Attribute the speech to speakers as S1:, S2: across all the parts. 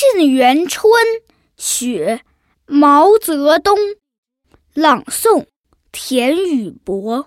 S1: 沁园春·雪》毛泽东朗诵：田雨博。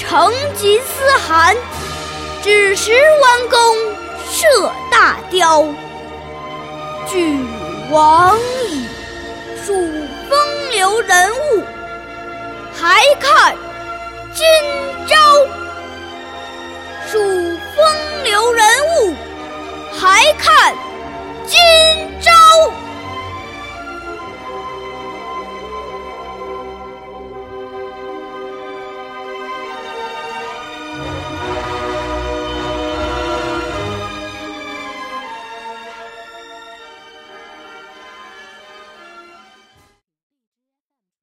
S1: 成吉思汗，只识弯弓射大雕。俱往矣，数风流人物，还看今。